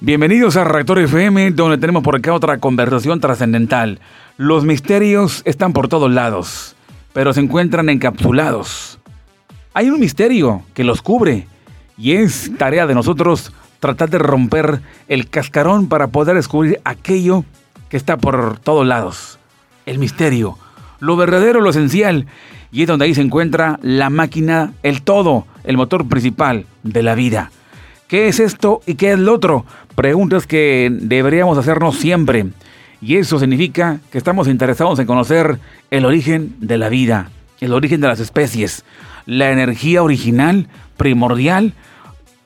Bienvenidos a Reactor FM, donde tenemos por acá otra conversación trascendental. Los misterios están por todos lados, pero se encuentran encapsulados. Hay un misterio que los cubre y es tarea de nosotros tratar de romper el cascarón para poder descubrir aquello que está por todos lados. El misterio, lo verdadero, lo esencial. Y es donde ahí se encuentra la máquina, el todo, el motor principal de la vida. ¿Qué es esto y qué es lo otro? Preguntas que deberíamos hacernos siempre. Y eso significa que estamos interesados en conocer el origen de la vida, el origen de las especies, la energía original, primordial,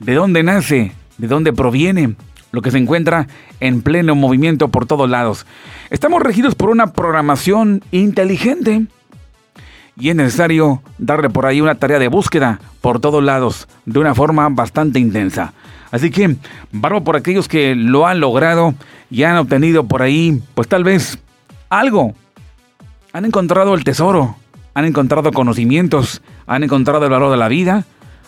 de dónde nace, de dónde proviene, lo que se encuentra en pleno movimiento por todos lados. Estamos regidos por una programación inteligente y es necesario darle por ahí una tarea de búsqueda por todos lados de una forma bastante intensa. Así que, barbo por aquellos que lo han logrado y han obtenido por ahí, pues tal vez algo. Han encontrado el tesoro, han encontrado conocimientos, han encontrado el valor de la vida,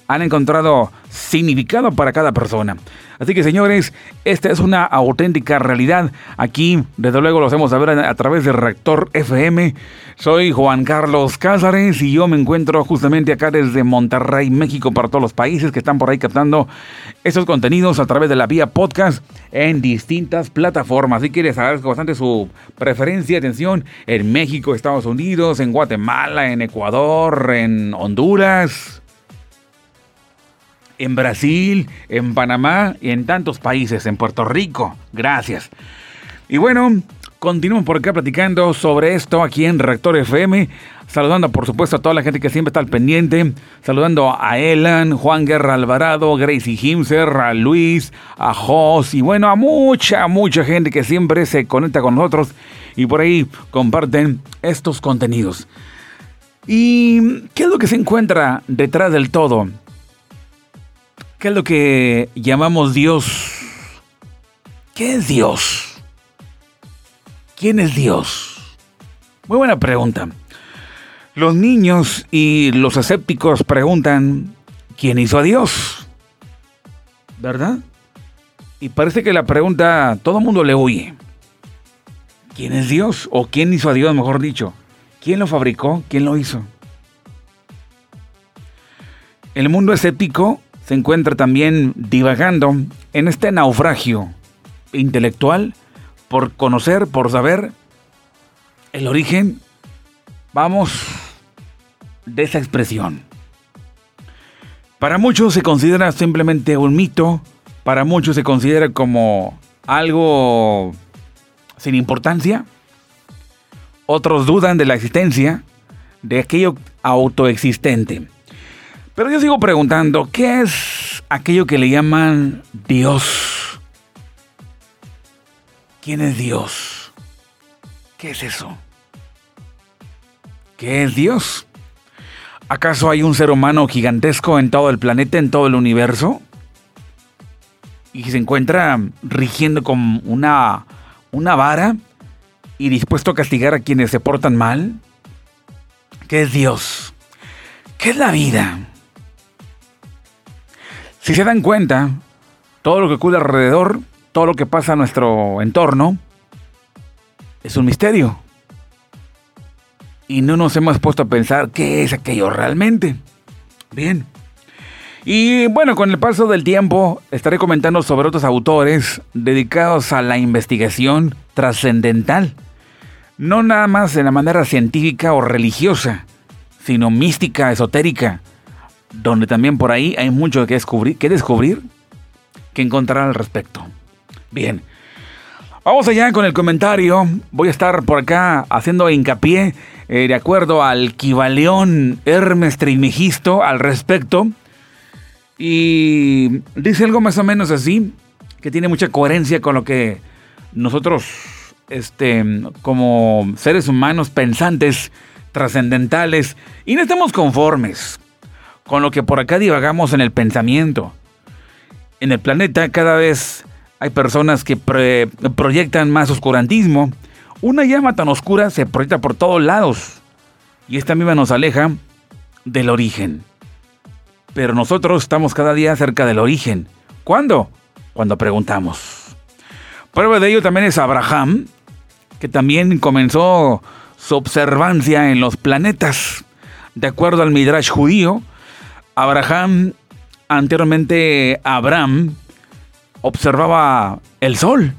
han encontrado significado para cada persona. Así que señores, esta es una auténtica realidad. Aquí, desde luego, lo hacemos saber a, través de Reactor FM. Soy Juan Carlos Cázares y yo me encuentro justamente acá desde Monterrey, México, para todos los países que están por ahí captando estos contenidos a través de la vía podcast en distintas plataformas. Si quieres saber bastante su preferencia, atención, en México, Estados Unidos, en Guatemala, en Ecuador, en Honduras en Brasil, en Panamá y en tantos países, en Puerto Rico. Gracias. Y bueno, continuamos por acá platicando sobre esto aquí en Rector FM. Saludando por supuesto a toda la gente que siempre está al pendiente. Saludando a Elan, Juan Guerra Alvarado, Gracie Himser, a Luis, a Jos y bueno, a mucha, mucha gente que siempre se conecta con nosotros y por ahí comparten estos contenidos. ¿Y qué es lo que se encuentra detrás del todo? ¿Qué es lo que llamamos Dios? ¿Qué es Dios? ¿Quién es Dios? Muy buena pregunta. Los niños y los escépticos preguntan, ¿quién hizo a Dios? ¿Verdad? Y parece que la pregunta todo el mundo le huye. ¿Quién es Dios? ¿O quién hizo a Dios, mejor dicho? ¿Quién lo fabricó? ¿Quién lo hizo? El mundo escéptico se encuentra también divagando en este naufragio intelectual por conocer, por saber el origen, vamos, de esa expresión. Para muchos se considera simplemente un mito, para muchos se considera como algo sin importancia, otros dudan de la existencia de aquello autoexistente. Pero yo sigo preguntando, ¿qué es aquello que le llaman Dios? ¿Quién es Dios? ¿Qué es eso? ¿Qué es Dios? ¿Acaso hay un ser humano gigantesco en todo el planeta, en todo el universo? Y se encuentra rigiendo con una, una vara y dispuesto a castigar a quienes se portan mal? ¿Qué es Dios? ¿Qué es la vida? Si se dan cuenta, todo lo que ocurre alrededor, todo lo que pasa a nuestro entorno, es un misterio. Y no nos hemos puesto a pensar qué es aquello realmente. Bien. Y bueno, con el paso del tiempo estaré comentando sobre otros autores dedicados a la investigación trascendental. No nada más de la manera científica o religiosa, sino mística, esotérica, donde también por ahí hay mucho que descubrir, que descubrir, que encontrar al respecto. Bien, vamos allá con el comentario. Voy a estar por acá haciendo hincapié eh, de acuerdo al Kibaleón Hermes Trimegisto al respecto. Y dice algo más o menos así, que tiene mucha coherencia con lo que nosotros, este, como seres humanos pensantes, trascendentales, y no estamos conformes con lo que por acá divagamos en el pensamiento. En el planeta cada vez hay personas que proyectan más oscurantismo. Una llama tan oscura se proyecta por todos lados y esta misma nos aleja del origen. Pero nosotros estamos cada día cerca del origen. ¿Cuándo? cuando preguntamos. Prueba de ello también es Abraham, que también comenzó su observancia en los planetas. De acuerdo al Midrash judío, Abraham, anteriormente Abraham, observaba el sol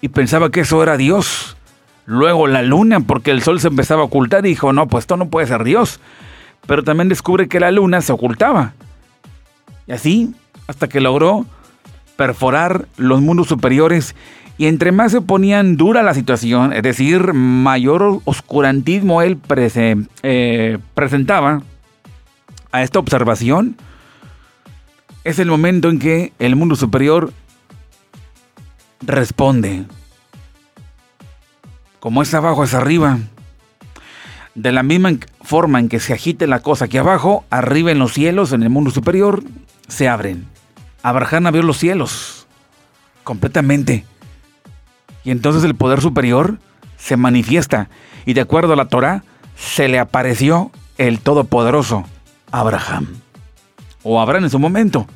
y pensaba que eso era Dios. Luego la luna, porque el sol se empezaba a ocultar dijo, no, pues esto no puede ser Dios. Pero también descubre que la luna se ocultaba. Y así, hasta que logró perforar los mundos superiores y entre más se ponían dura la situación, es decir, mayor oscurantismo él eh, presentaba a esta observación, es el momento en que el mundo superior responde. Como es abajo es arriba. De la misma forma en que se agite la cosa aquí abajo, arriba en los cielos, en el mundo superior, se abren. Abraham abrió los cielos completamente. Y entonces el poder superior se manifiesta y de acuerdo a la Torah se le apareció el Todopoderoso Abraham. O Abraham en su momento.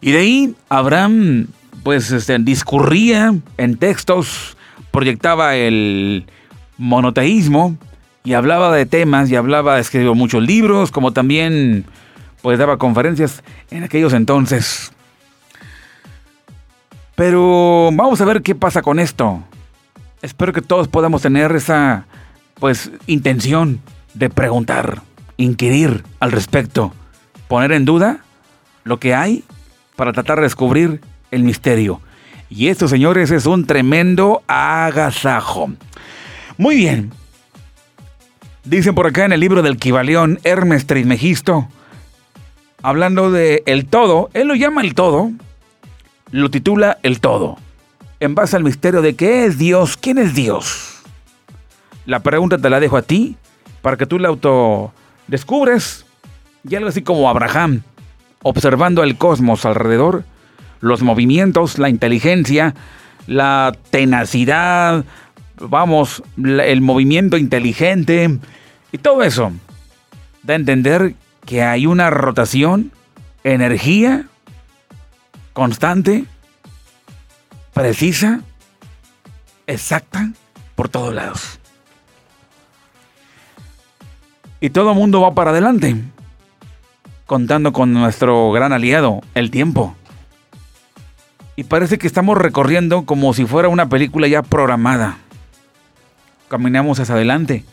Y de ahí Abraham pues este, discurría en textos, proyectaba el monoteísmo y hablaba de temas y hablaba, escribió muchos libros, como también pues daba conferencias en aquellos entonces. Pero vamos a ver qué pasa con esto. Espero que todos podamos tener esa pues intención de preguntar, inquirir al respecto, poner en duda lo que hay para tratar de descubrir el misterio. Y esto, señores, es un tremendo agasajo. Muy bien. Dicen por acá en el libro del Kibalión, Hermes Trismegisto, hablando de el todo, él lo llama el todo, lo titula El Todo, en base al misterio de qué es Dios, quién es Dios. La pregunta te la dejo a ti, para que tú la autodescubres, y algo así como Abraham, observando el cosmos alrededor, los movimientos, la inteligencia, la tenacidad, vamos, el movimiento inteligente y todo eso. Da a entender que hay una rotación, energía constante, precisa, exacta, por todos lados. Y todo mundo va para adelante, contando con nuestro gran aliado, el tiempo. Y parece que estamos recorriendo como si fuera una película ya programada. Caminamos hacia adelante.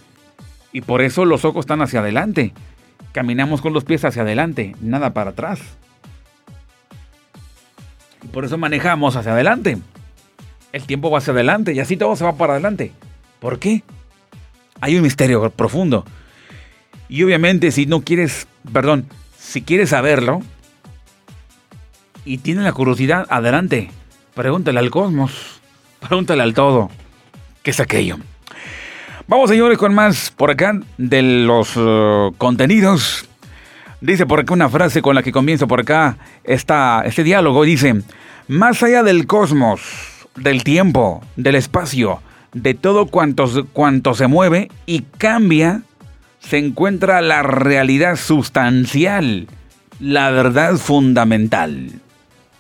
Y por eso los ojos están hacia adelante. Caminamos con los pies hacia adelante, nada para atrás. Por eso manejamos hacia adelante. El tiempo va hacia adelante y así todo se va para adelante. ¿Por qué? Hay un misterio profundo. Y obviamente si no quieres, perdón, si quieres saberlo y tienes la curiosidad, adelante. Pregúntale al cosmos. Pregúntale al todo. ¿Qué es aquello? Vamos señores con más por acá de los uh, contenidos. Dice por acá una frase con la que comienzo por acá esta, este diálogo. Dice, más allá del cosmos, del tiempo, del espacio, de todo cuanto se mueve y cambia, se encuentra la realidad sustancial, la verdad fundamental.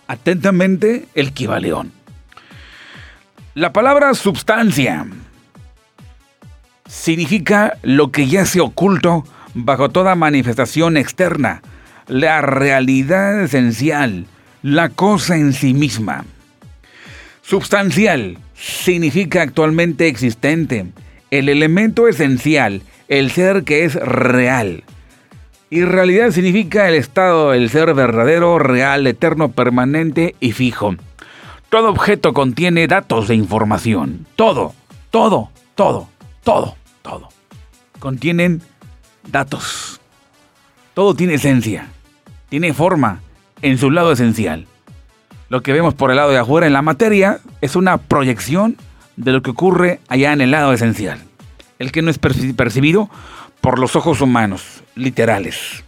Atentamente, el Kibaleón. La palabra substancia significa lo que ya se oculto bajo toda manifestación externa, la realidad esencial, la cosa en sí misma. Substancial significa actualmente existente, el elemento esencial, el ser que es real. Y realidad significa el estado del ser verdadero, real, eterno, permanente y fijo. Todo objeto contiene datos de información. Todo, todo, todo, todo, todo. Contienen datos. Todo tiene esencia, tiene forma, en su lado esencial. Lo que vemos por el lado de afuera en la materia es una proyección de lo que ocurre allá en el lado esencial, el que no es percibido por los ojos humanos, literales.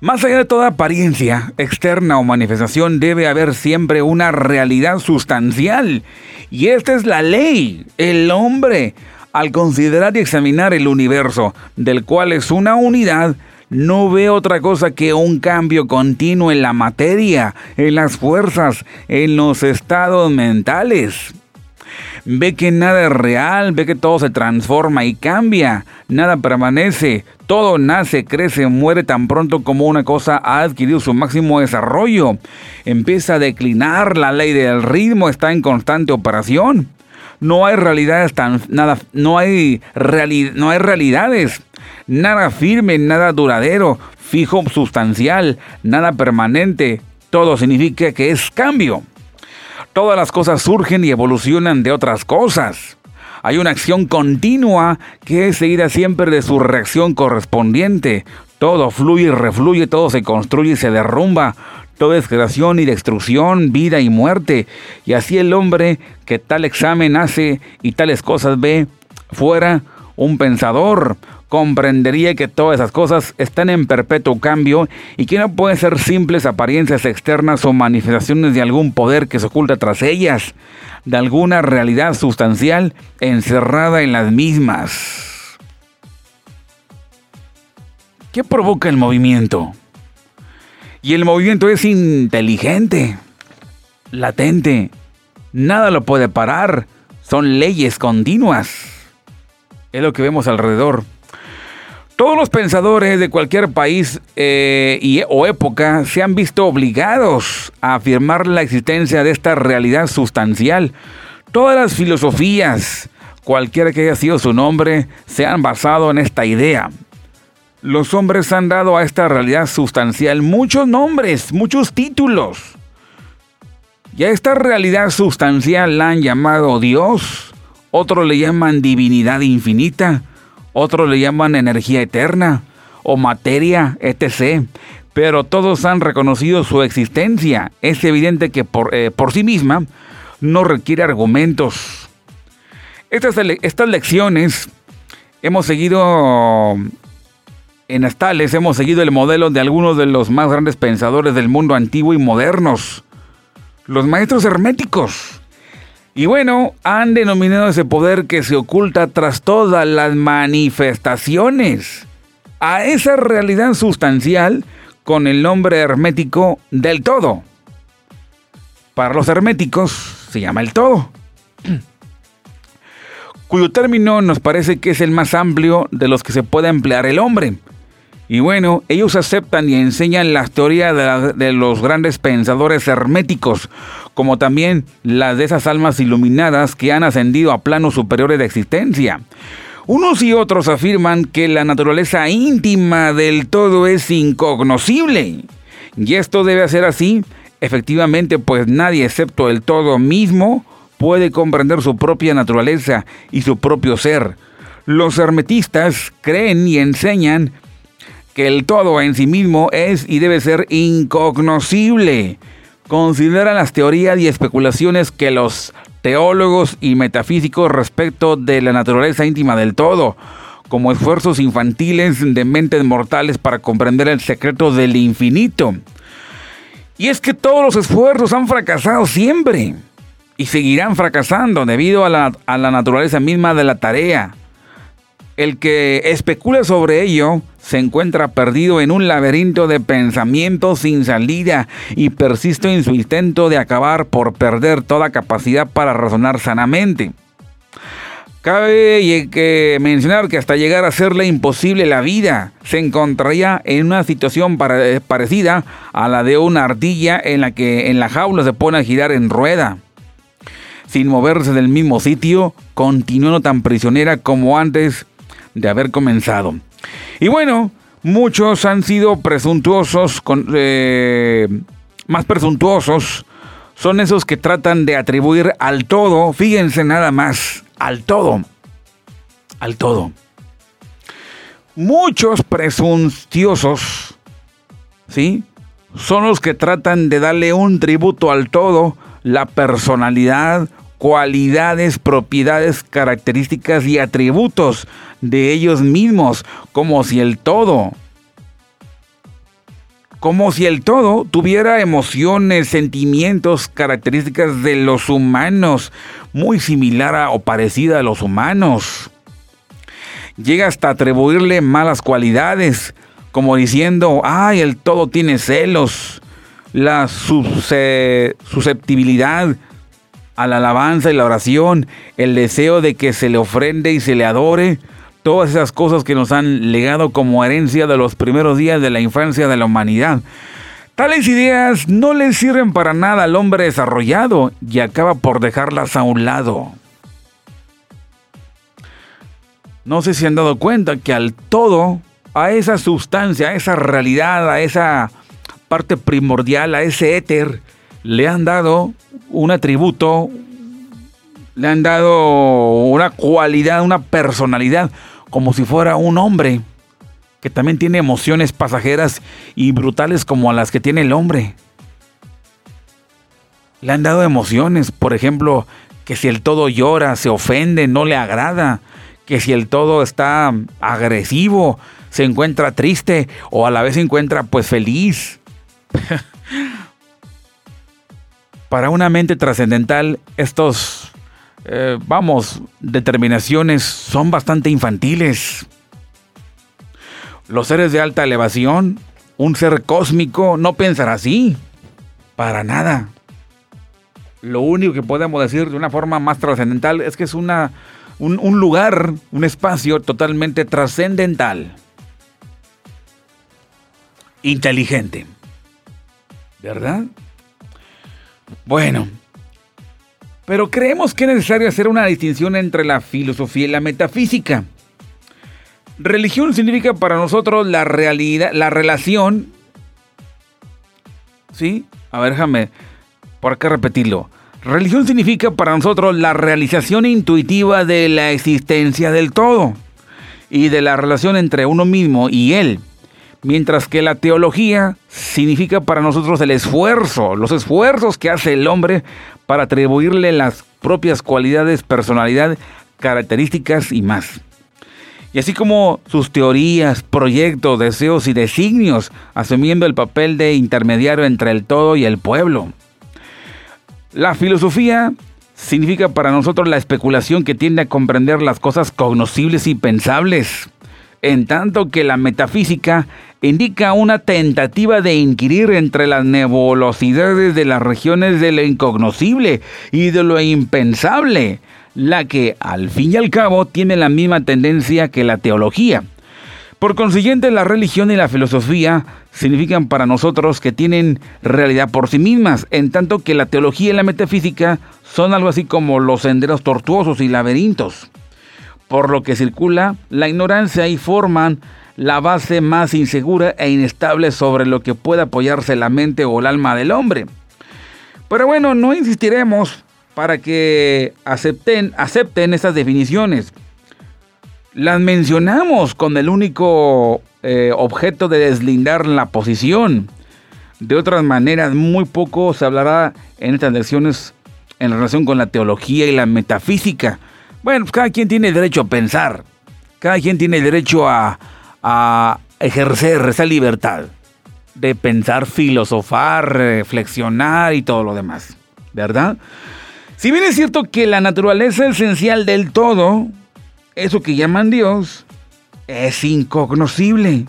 Más allá de toda apariencia externa o manifestación, debe haber siempre una realidad sustancial. Y esta es la ley. El hombre, al considerar y examinar el universo, del cual es una unidad, no ve otra cosa que un cambio continuo en la materia, en las fuerzas, en los estados mentales. Ve que nada es real, ve que todo se transforma y cambia, nada permanece, todo nace, crece, muere tan pronto como una cosa ha adquirido su máximo desarrollo. Empieza a declinar, la ley del ritmo está en constante operación. No hay realidades tan nada, no hay no hay realidades, nada firme, nada duradero, fijo, sustancial, nada permanente. Todo significa que es cambio. Todas las cosas surgen y evolucionan de otras cosas. Hay una acción continua que es seguida siempre de su reacción correspondiente. Todo fluye y refluye, todo se construye y se derrumba. Todo es creación y destrucción, vida y muerte. Y así el hombre que tal examen hace y tales cosas ve, fuera un pensador, comprendería que todas esas cosas están en perpetuo cambio y que no pueden ser simples apariencias externas o manifestaciones de algún poder que se oculta tras ellas de alguna realidad sustancial encerrada en las mismas. ¿Qué provoca el movimiento? Y el movimiento es inteligente, latente, nada lo puede parar, son leyes continuas. Es lo que vemos alrededor. Todos los pensadores de cualquier país eh, y, o época se han visto obligados a afirmar la existencia de esta realidad sustancial. Todas las filosofías, cualquiera que haya sido su nombre, se han basado en esta idea. Los hombres han dado a esta realidad sustancial muchos nombres, muchos títulos. Y a esta realidad sustancial la han llamado Dios, otros le llaman divinidad infinita, otros le llaman energía eterna o materia, etc. Pero todos han reconocido su existencia. Es evidente que por, eh, por sí misma no requiere argumentos. Estas, estas lecciones hemos seguido en Astales, hemos seguido el modelo de algunos de los más grandes pensadores del mundo antiguo y modernos, los maestros herméticos. Y bueno, han denominado ese poder que se oculta tras todas las manifestaciones a esa realidad sustancial con el nombre hermético del todo. Para los herméticos se llama el todo, cuyo término nos parece que es el más amplio de los que se puede emplear el hombre. Y bueno, ellos aceptan y enseñan las teorías de, de, los grandes pensadores herméticos, como también las de esas almas iluminadas que han ascendido a planos superiores de existencia. Unos y otros afirman que la naturaleza íntima del todo es incognoscible. Y esto debe ser así, efectivamente, pues nadie excepto el todo mismo puede comprender su propia naturaleza y su propio ser. Los hermetistas creen y enseñan que el todo en sí mismo es y debe ser incognoscible consideran las teorías y especulaciones que los teólogos y metafísicos respecto de la naturaleza íntima del todo, como esfuerzos infantiles de mentes mortales para comprender el secreto del infinito. Y es que todos los esfuerzos han fracasado siempre y seguirán fracasando debido a la, a la naturaleza misma de la tarea. El que especula sobre ello se encuentra perdido en un laberinto de pensamientos sin salida y persiste en su intento de acabar por perder toda capacidad para razonar sanamente. Cabe que mencionar que hasta llegar a hacerle imposible la vida, se encontraría en una situación parecida a la de una ardilla en la que en la jaula se pone a girar en rueda. Sin moverse del mismo sitio, continuando tan prisionera como antes de haber comenzado. Y bueno, muchos han sido presuntuosos, eh, más presuntuosos, son esos que tratan de atribuir al todo, fíjense nada más, al todo, al todo. Muchos presunciosos, ¿sí? Son los que tratan de darle un tributo al todo, la personalidad cualidades, propiedades, características y atributos de ellos mismos, como si el todo, como si el todo tuviera emociones, sentimientos, características de los humanos, muy similar a, o parecida a los humanos. Llega hasta atribuirle malas cualidades, como diciendo, ay, el todo tiene celos, la susceptibilidad a la alabanza y la oración, el deseo de que se le ofrende y se le adore, todas esas cosas que nos han legado como herencia de los primeros días de la infancia de la humanidad. Tales ideas no le sirven para nada al hombre desarrollado y acaba por dejarlas a un lado. No sé si han dado cuenta que al todo, a esa sustancia, a esa realidad, a esa parte primordial, a ese éter, le han dado un atributo, le han dado una cualidad, una personalidad, como si fuera un hombre que también tiene emociones pasajeras y brutales como a las que tiene el hombre. Le han dado emociones, por ejemplo, que si el todo llora, se ofende, no le agrada, que si el todo está agresivo, se encuentra triste o a la vez se encuentra pues feliz. Para una mente trascendental, estos, eh, vamos, determinaciones son bastante infantiles. Los seres de alta elevación, un ser cósmico, no pensará así. Para nada. Lo único que podemos decir de una forma más trascendental es que es una, un, un lugar, un espacio totalmente trascendental. Inteligente. ¿Verdad? Bueno, pero creemos que es necesario hacer una distinción entre la filosofía y la metafísica. Religión significa para nosotros la realidad, la relación. ¿Sí? A ver, déjame. ¿Por qué repetirlo? Religión significa para nosotros la realización intuitiva de la existencia del todo y de la relación entre uno mismo y él. Mientras que la teología significa para nosotros el esfuerzo, los esfuerzos que hace el hombre para atribuirle las propias cualidades, personalidad, características y más y así como sus teorías, proyectos, deseos y designios, asumiendo el papel de intermediario entre el todo y el pueblo. La filosofía significa para nosotros la especulación que tiende a comprender las cosas cognoscibles y pensables, en tanto que la metafísica indica una tentativa de inquirir entre las nebulosidades de las regiones de lo incognoscible y de lo impensable, la que al fin y al cabo tiene la misma tendencia que la teología. Por consiguiente, la religión y la filosofía significan para nosotros que tienen realidad por sí mismas, en tanto que la teología y la metafísica son algo así como los senderos tortuosos y laberintos, por lo que circula la ignorancia y forman la base más insegura e inestable sobre lo que puede apoyarse la mente o el alma del hombre. Pero bueno, no insistiremos para que acepten, acepten estas definiciones. Las mencionamos con el único eh, objeto de deslindar la posición. De otras maneras, muy poco se hablará en estas lecciones en relación con la teología y la metafísica. Bueno, pues cada quien tiene derecho a pensar. Cada quien tiene derecho a, a ejercer esa libertad de pensar, filosofar, reflexionar y todo lo demás. ¿Verdad? Si bien es cierto que la naturaleza esencial del todo, eso que llaman Dios, es incognoscible.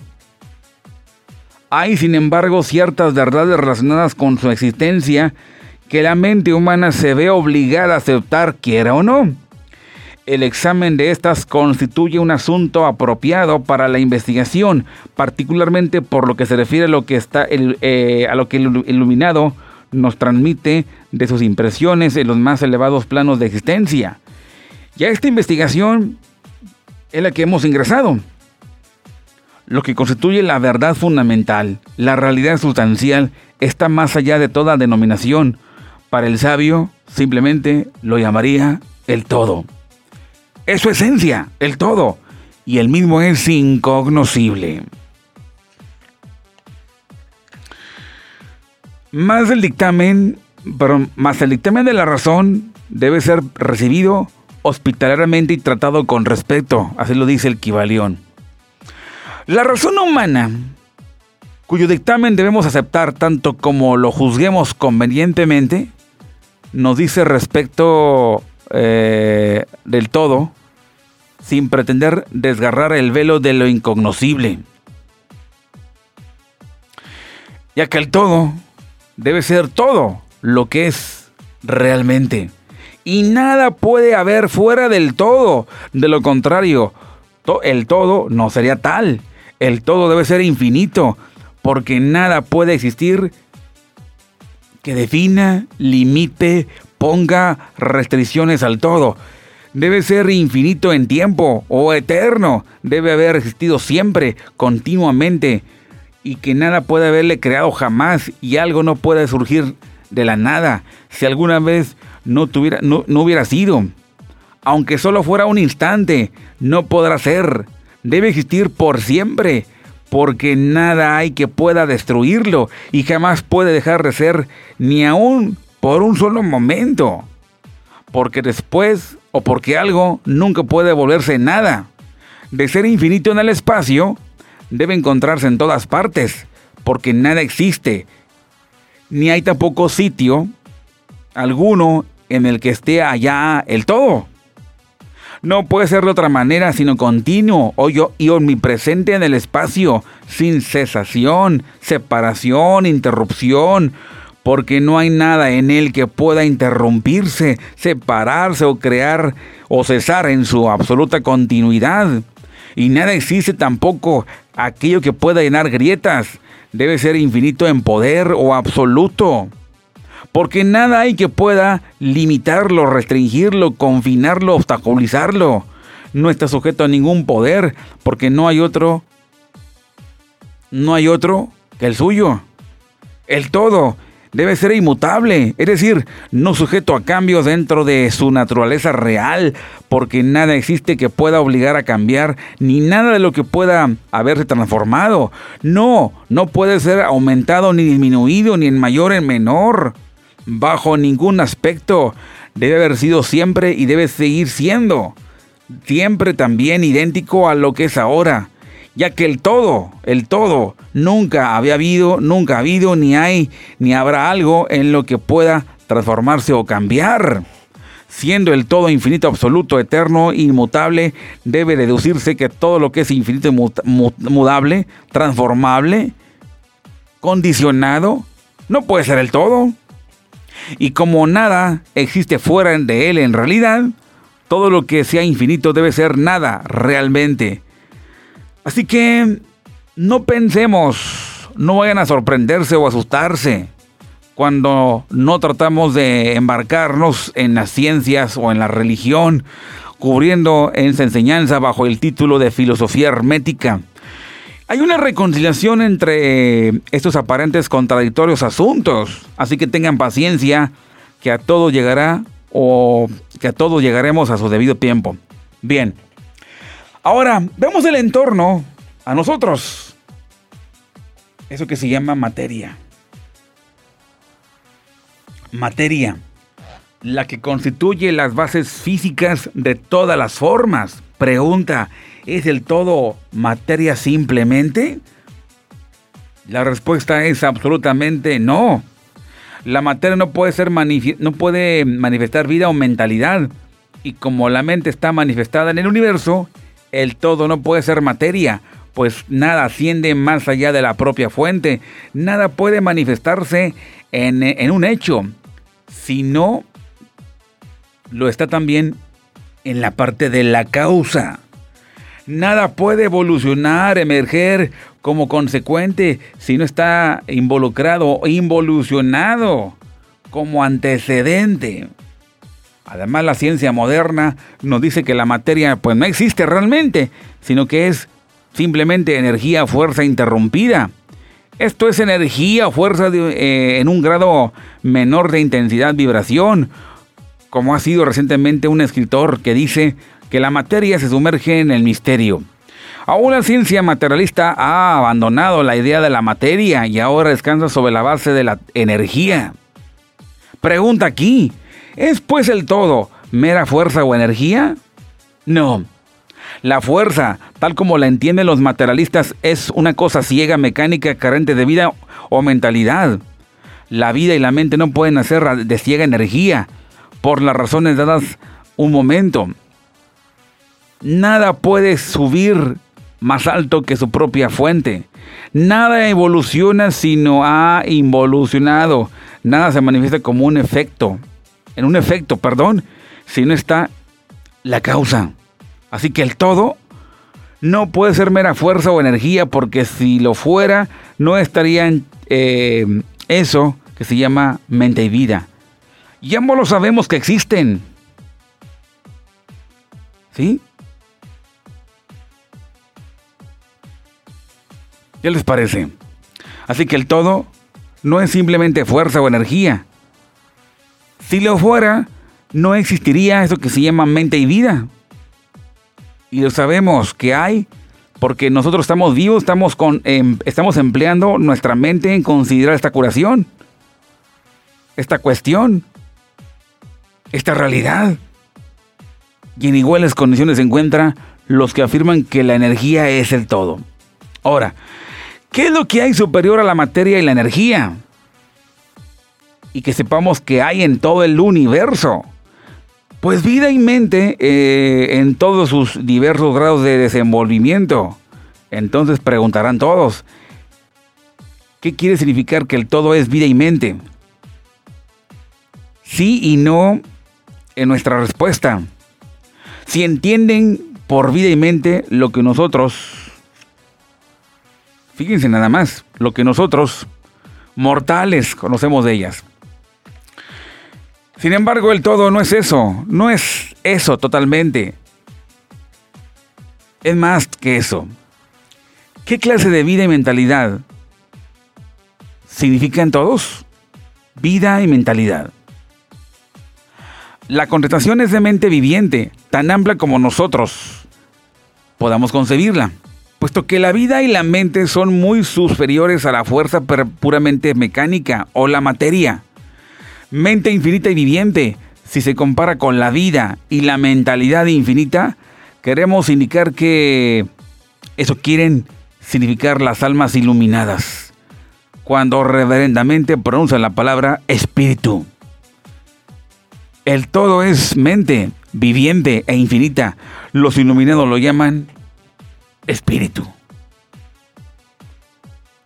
Hay, sin embargo, ciertas verdades relacionadas con su existencia que la mente humana se ve obligada a aceptar, quiera o no. El examen de estas constituye un asunto apropiado para la investigación, particularmente por lo que se refiere a lo que, está, eh, a lo que el iluminado nos transmite de sus impresiones en los más elevados planos de existencia. Ya esta investigación es la que hemos ingresado. Lo que constituye la verdad fundamental, la realidad sustancial, está más allá de toda denominación. Para el sabio, simplemente lo llamaría el todo. Es su esencia, el todo. Y el mismo es incognoscible. Más el dictamen, pero más el dictamen de la razón debe ser recibido hospitalariamente y tratado con respeto, así lo dice el Kibalión. La razón humana, cuyo dictamen debemos aceptar tanto como lo juzguemos convenientemente, nos dice respecto eh, del todo, sin pretender desgarrar el velo de lo incognoscible. ya que el todo debe ser todo lo que es realmente. Y nada puede haber fuera del todo. De lo contrario, el todo no sería tal. El todo debe ser infinito, porque nada puede existir que defina, limite, ponga restricciones al todo. Debe ser infinito en tiempo o eterno. Debe haber existido siempre, continuamente y que nada puede haberle creado jamás y algo no puede surgir de la nada si alguna vez no, tuviera, no, no hubiera sido. Aunque solo fuera un instante, no podrá ser. Debe existir por siempre, porque nada hay que pueda destruirlo y jamás puede dejar de ser ni aún por un solo momento. Porque después o porque algo nunca puede volverse nada. De ser infinito en el espacio, debe encontrarse en todas partes, porque nada existe, ni hay tampoco sitio alguno en el que esté allá el todo. No puede ser de otra manera sino continuo y omnipresente en el espacio, sin cesación, separación, interrupción, porque no hay nada en él que pueda interrumpirse, separarse o crear o cesar en su absoluta continuidad. Y nada existe tampoco aquello que pueda llenar grietas. Debe ser infinito en poder o absoluto. Porque nada hay que pueda limitarlo, restringirlo, confinarlo, obstaculizarlo. No está sujeto a ningún poder porque no hay otro. No hay otro que el suyo. El todo debe ser inmutable, es decir, no sujeto a cambios dentro de su naturaleza real, porque nada existe que pueda obligar a cambiar, ni nada de lo que pueda haberse transformado. No, no puede ser aumentado ni disminuido, ni en mayor en menor, bajo ningún aspecto. Debe haber sido siempre y debe seguir siendo, siempre también idéntico a lo que es ahora ya que el todo, el todo, nunca había habido, nunca ha habido, ni hay, ni habrá algo en lo que pueda transformarse o cambiar. Siendo el todo infinito, absoluto, eterno, inmutable, debe deducirse que todo lo que es infinito, mudable, transformable, condicionado, no puede ser el todo. Y como nada existe fuera de él en realidad, todo lo que sea infinito debe ser nada realmente. Así que no pensemos, no vayan a sorprenderse o asustarse cuando no tratamos de embarcarnos en las ciencias o en la religión, cubriendo esa enseñanza bajo el título de filosofía hermética. Hay una reconciliación entre estos aparentes contradictorios asuntos, así que tengan paciencia, que a todo llegará o que a todos llegaremos a su debido tiempo. Bien, Ahora, vemos el entorno a nosotros. Eso que se llama materia. Materia. La que constituye las bases físicas de todas las formas. Pregunta, ¿es el todo materia simplemente? La respuesta es absolutamente no. La materia no puede, ser no puede manifestar vida o mentalidad. Y como la mente está manifestada en el universo, el todo no puede ser materia, pues nada asciende más allá de la propia fuente, nada puede manifestarse en, un hecho, sino lo está también en la parte de la causa. Nada puede evolucionar, emerger como consecuente si no está involucrado o involucionado como antecedente. Además, la ciencia moderna nos dice que la materia pues no existe realmente, sino que es simplemente energía, fuerza interrumpida. Esto es energía fuerza eh, en un grado menor de intensidad vibración, como ha sido recientemente un escritor que dice que la materia se sumerge en el misterio. Aún la ciencia materialista ha abandonado la idea de la materia y ahora descansa sobre la base de la energía. Pregunta aquí, ¿Es pues el todo mera fuerza o energía? No. La fuerza, tal como la entienden los materialistas, es una cosa ciega, mecánica, carente de vida o mentalidad. La vida y la mente no pueden hacer de ciega energía, por las razones dadas un momento. Nada puede subir más alto que su propia fuente. Nada evoluciona sino ha involucionado. Nada se manifiesta como un efecto. En un efecto, perdón, si no está la causa. Así que el todo no puede ser mera fuerza o energía, porque si lo fuera, no estaría en eh, eso que se llama mente y vida. Y ambos lo sabemos que existen. ¿Sí? ¿Qué les parece? Así que el todo no es simplemente fuerza o energía. Si lo fuera, no existiría eso que se llama mente y vida. Y lo sabemos que hay porque nosotros estamos vivos, estamos, con, em, estamos empleando nuestra mente en considerar esta curación, esta cuestión, esta realidad. Y en iguales condiciones se encuentran los que afirman que la energía es el todo. Ahora, ¿qué es lo que hay superior a la materia y la energía? Y que sepamos que hay en todo el universo. Pues vida y mente eh, en todos sus diversos grados de desenvolvimiento. Entonces preguntarán todos, ¿qué quiere significar que el todo es vida y mente? Sí y no en nuestra respuesta. Si entienden por vida y mente lo que nosotros, fíjense nada más, lo que nosotros, mortales, conocemos de ellas. Sin embargo, el todo no es eso, no es eso totalmente. Es más que eso. ¿Qué clase de vida y mentalidad significan todos? Vida y mentalidad. La contestación es de mente viviente, tan amplia como nosotros podamos concebirla, puesto que la vida y la mente son muy superiores a la fuerza puramente mecánica o la materia mente infinita y viviente, si se compara con la vida y la mentalidad infinita, queremos indicar que eso quieren significar las almas iluminadas, cuando reverendamente pronuncian la palabra espíritu. El todo es mente, viviente e infinita. Los iluminados lo llaman espíritu.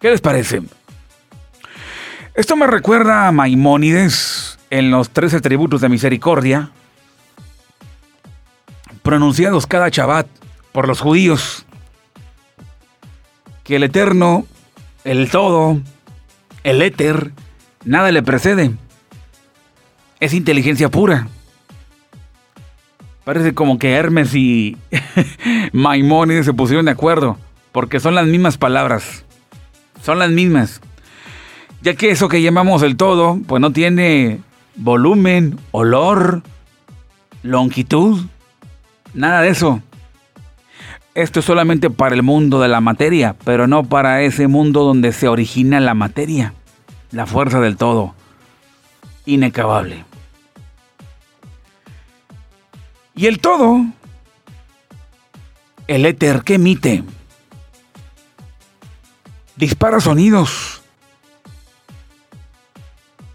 ¿Qué les parece? Esto me recuerda a Maimónides en los tres atributos de misericordia, pronunciados cada Shabbat por los judíos, que el eterno, el todo, el éter, nada le precede. Es inteligencia pura. Parece como que Hermes y Maimónides se pusieron de acuerdo, porque son las mismas palabras. Son las mismas ya que eso que llamamos el todo, pues no tiene volumen, olor, longitud, nada de eso. Esto es solamente para el mundo de la materia, pero no para ese mundo donde se origina la materia, la fuerza del todo, inacabable. Y el todo, el éter que emite, dispara sonidos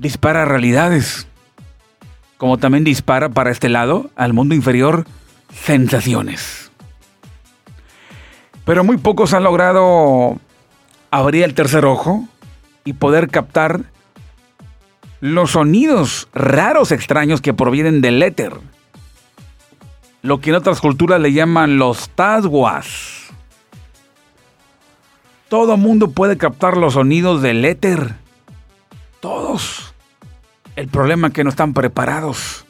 dispara realidades, como también dispara para este lado, al mundo inferior, sensaciones. Pero muy pocos han logrado abrir el tercer ojo y poder captar los sonidos raros extraños que provienen del éter. Lo que en otras culturas le llaman los tasguas. Todo mundo puede captar los sonidos del éter. Todos. El problema es que no están preparados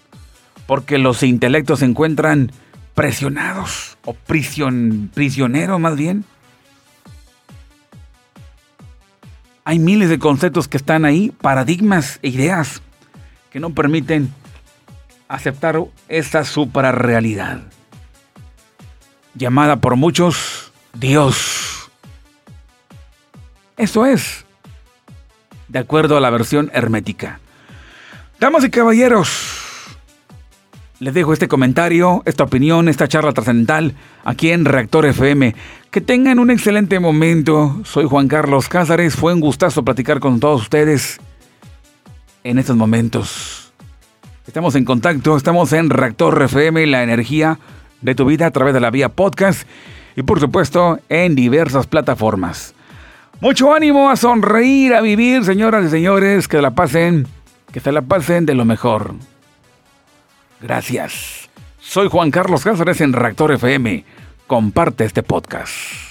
porque los intelectos se encuentran presionados o prisioneros más bien. Hay miles de conceptos que están ahí, paradigmas e ideas que no permiten aceptar esta suprarrealidad, llamada por muchos Dios. Eso es, de acuerdo a la versión hermética. Damas y caballeros, les dejo este comentario, esta opinión, esta charla trascendental aquí en Reactor FM. Que tengan un excelente momento. Soy Juan Carlos Cázares. Fue un gustazo platicar con todos ustedes en estos momentos. Estamos en contacto, estamos en Reactor FM, la energía de tu vida a través de la vía podcast. y por supuesto en diversas plataformas. Mucho ánimo a sonreír, a vivir, señoras y señores, que la pasen, que se la pasen de lo mejor. Gracias. Soy Juan Carlos Cáceres en Reactor FM. Comparte este podcast.